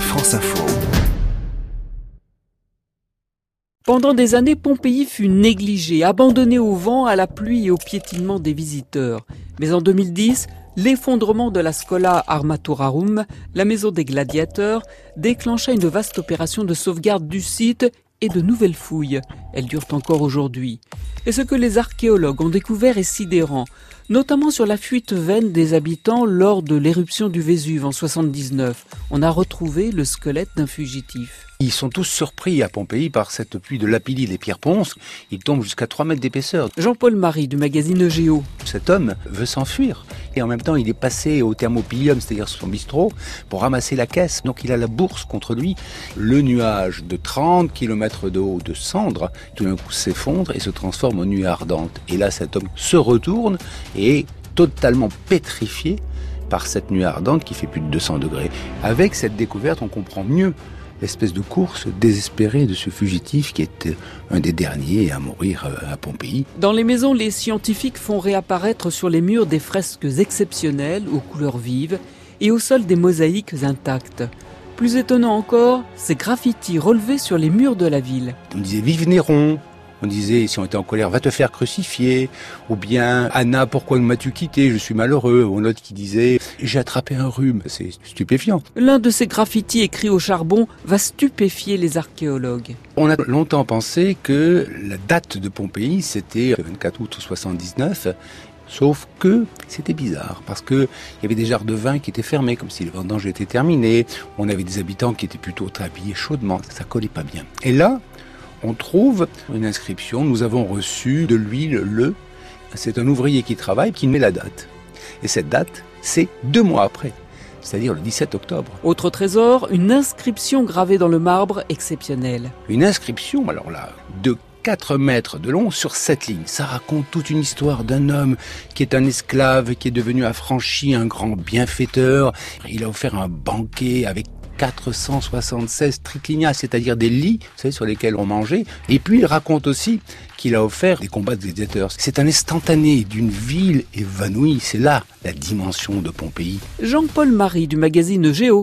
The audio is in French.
France Info. Pendant des années, Pompéi fut négligée, abandonnée au vent, à la pluie et au piétinement des visiteurs. Mais en 2010, l'effondrement de la Scola Armaturarum, la maison des gladiateurs, déclencha une vaste opération de sauvegarde du site et de nouvelles fouilles. Elles durent encore aujourd'hui. Et ce que les archéologues ont découvert est sidérant, notamment sur la fuite veine des habitants lors de l'éruption du Vésuve en 79. On a retrouvé le squelette d'un fugitif. Ils sont tous surpris à Pompéi par cette pluie de lapilli des pierres ponces. Il tombe jusqu'à 3 mètres d'épaisseur. Jean-Paul Marie du magazine Géo. Cet homme veut s'enfuir. Et en même temps, il est passé au thermopilium, c'est-à-dire son bistrot, pour ramasser la caisse. Donc il a la bourse contre lui. Le nuage de 30 km de haut de cendres, tout d'un coup s'effondre et se transforme en nuit ardente. Et là, cet homme se retourne et est totalement pétrifié par cette nuit ardente qui fait plus de 200 degrés. Avec cette découverte, on comprend mieux l'espèce de course désespérée de ce fugitif qui est un des derniers à mourir euh, à Pompéi. Dans les maisons, les scientifiques font réapparaître sur les murs des fresques exceptionnelles aux couleurs vives et au sol des mosaïques intactes. Plus étonnant encore, ces graffitis relevés sur les murs de la ville. On disait Vive Néron, on disait, si on était en colère, va te faire crucifier. Ou bien, Anna, pourquoi m'as-tu quitté? Je suis malheureux. Ou un autre qui disait, j'ai attrapé un rhume. C'est stupéfiant. L'un de ces graffitis écrits au charbon va stupéfier les archéologues. On a longtemps pensé que la date de Pompéi, c'était le 24 août 79. Sauf que c'était bizarre, parce que il y avait des jarres de vin qui étaient fermés, comme si le vendange était terminé. On avait des habitants qui étaient plutôt habillés chaudement. Ça collait pas bien. Et là, on trouve une inscription. Nous avons reçu de l'huile le. C'est un ouvrier qui travaille qui met la date. Et cette date, c'est deux mois après, c'est-à-dire le 17 octobre. Autre trésor, une inscription gravée dans le marbre exceptionnelle. Une inscription, alors là, de 4 mètres de long sur cette ligne. Ça raconte toute une histoire d'un homme qui est un esclave, qui est devenu affranchi, un grand bienfaiteur. Il a offert un banquet avec 476 triclinia, c'est-à-dire des lits, vous savez, sur lesquels on mangeait. Et puis il raconte aussi qu'il a offert des combats de gladiateurs. C'est un instantané d'une ville évanouie. C'est là la dimension de Pompéi. Jean-Paul Marie du magazine Géo.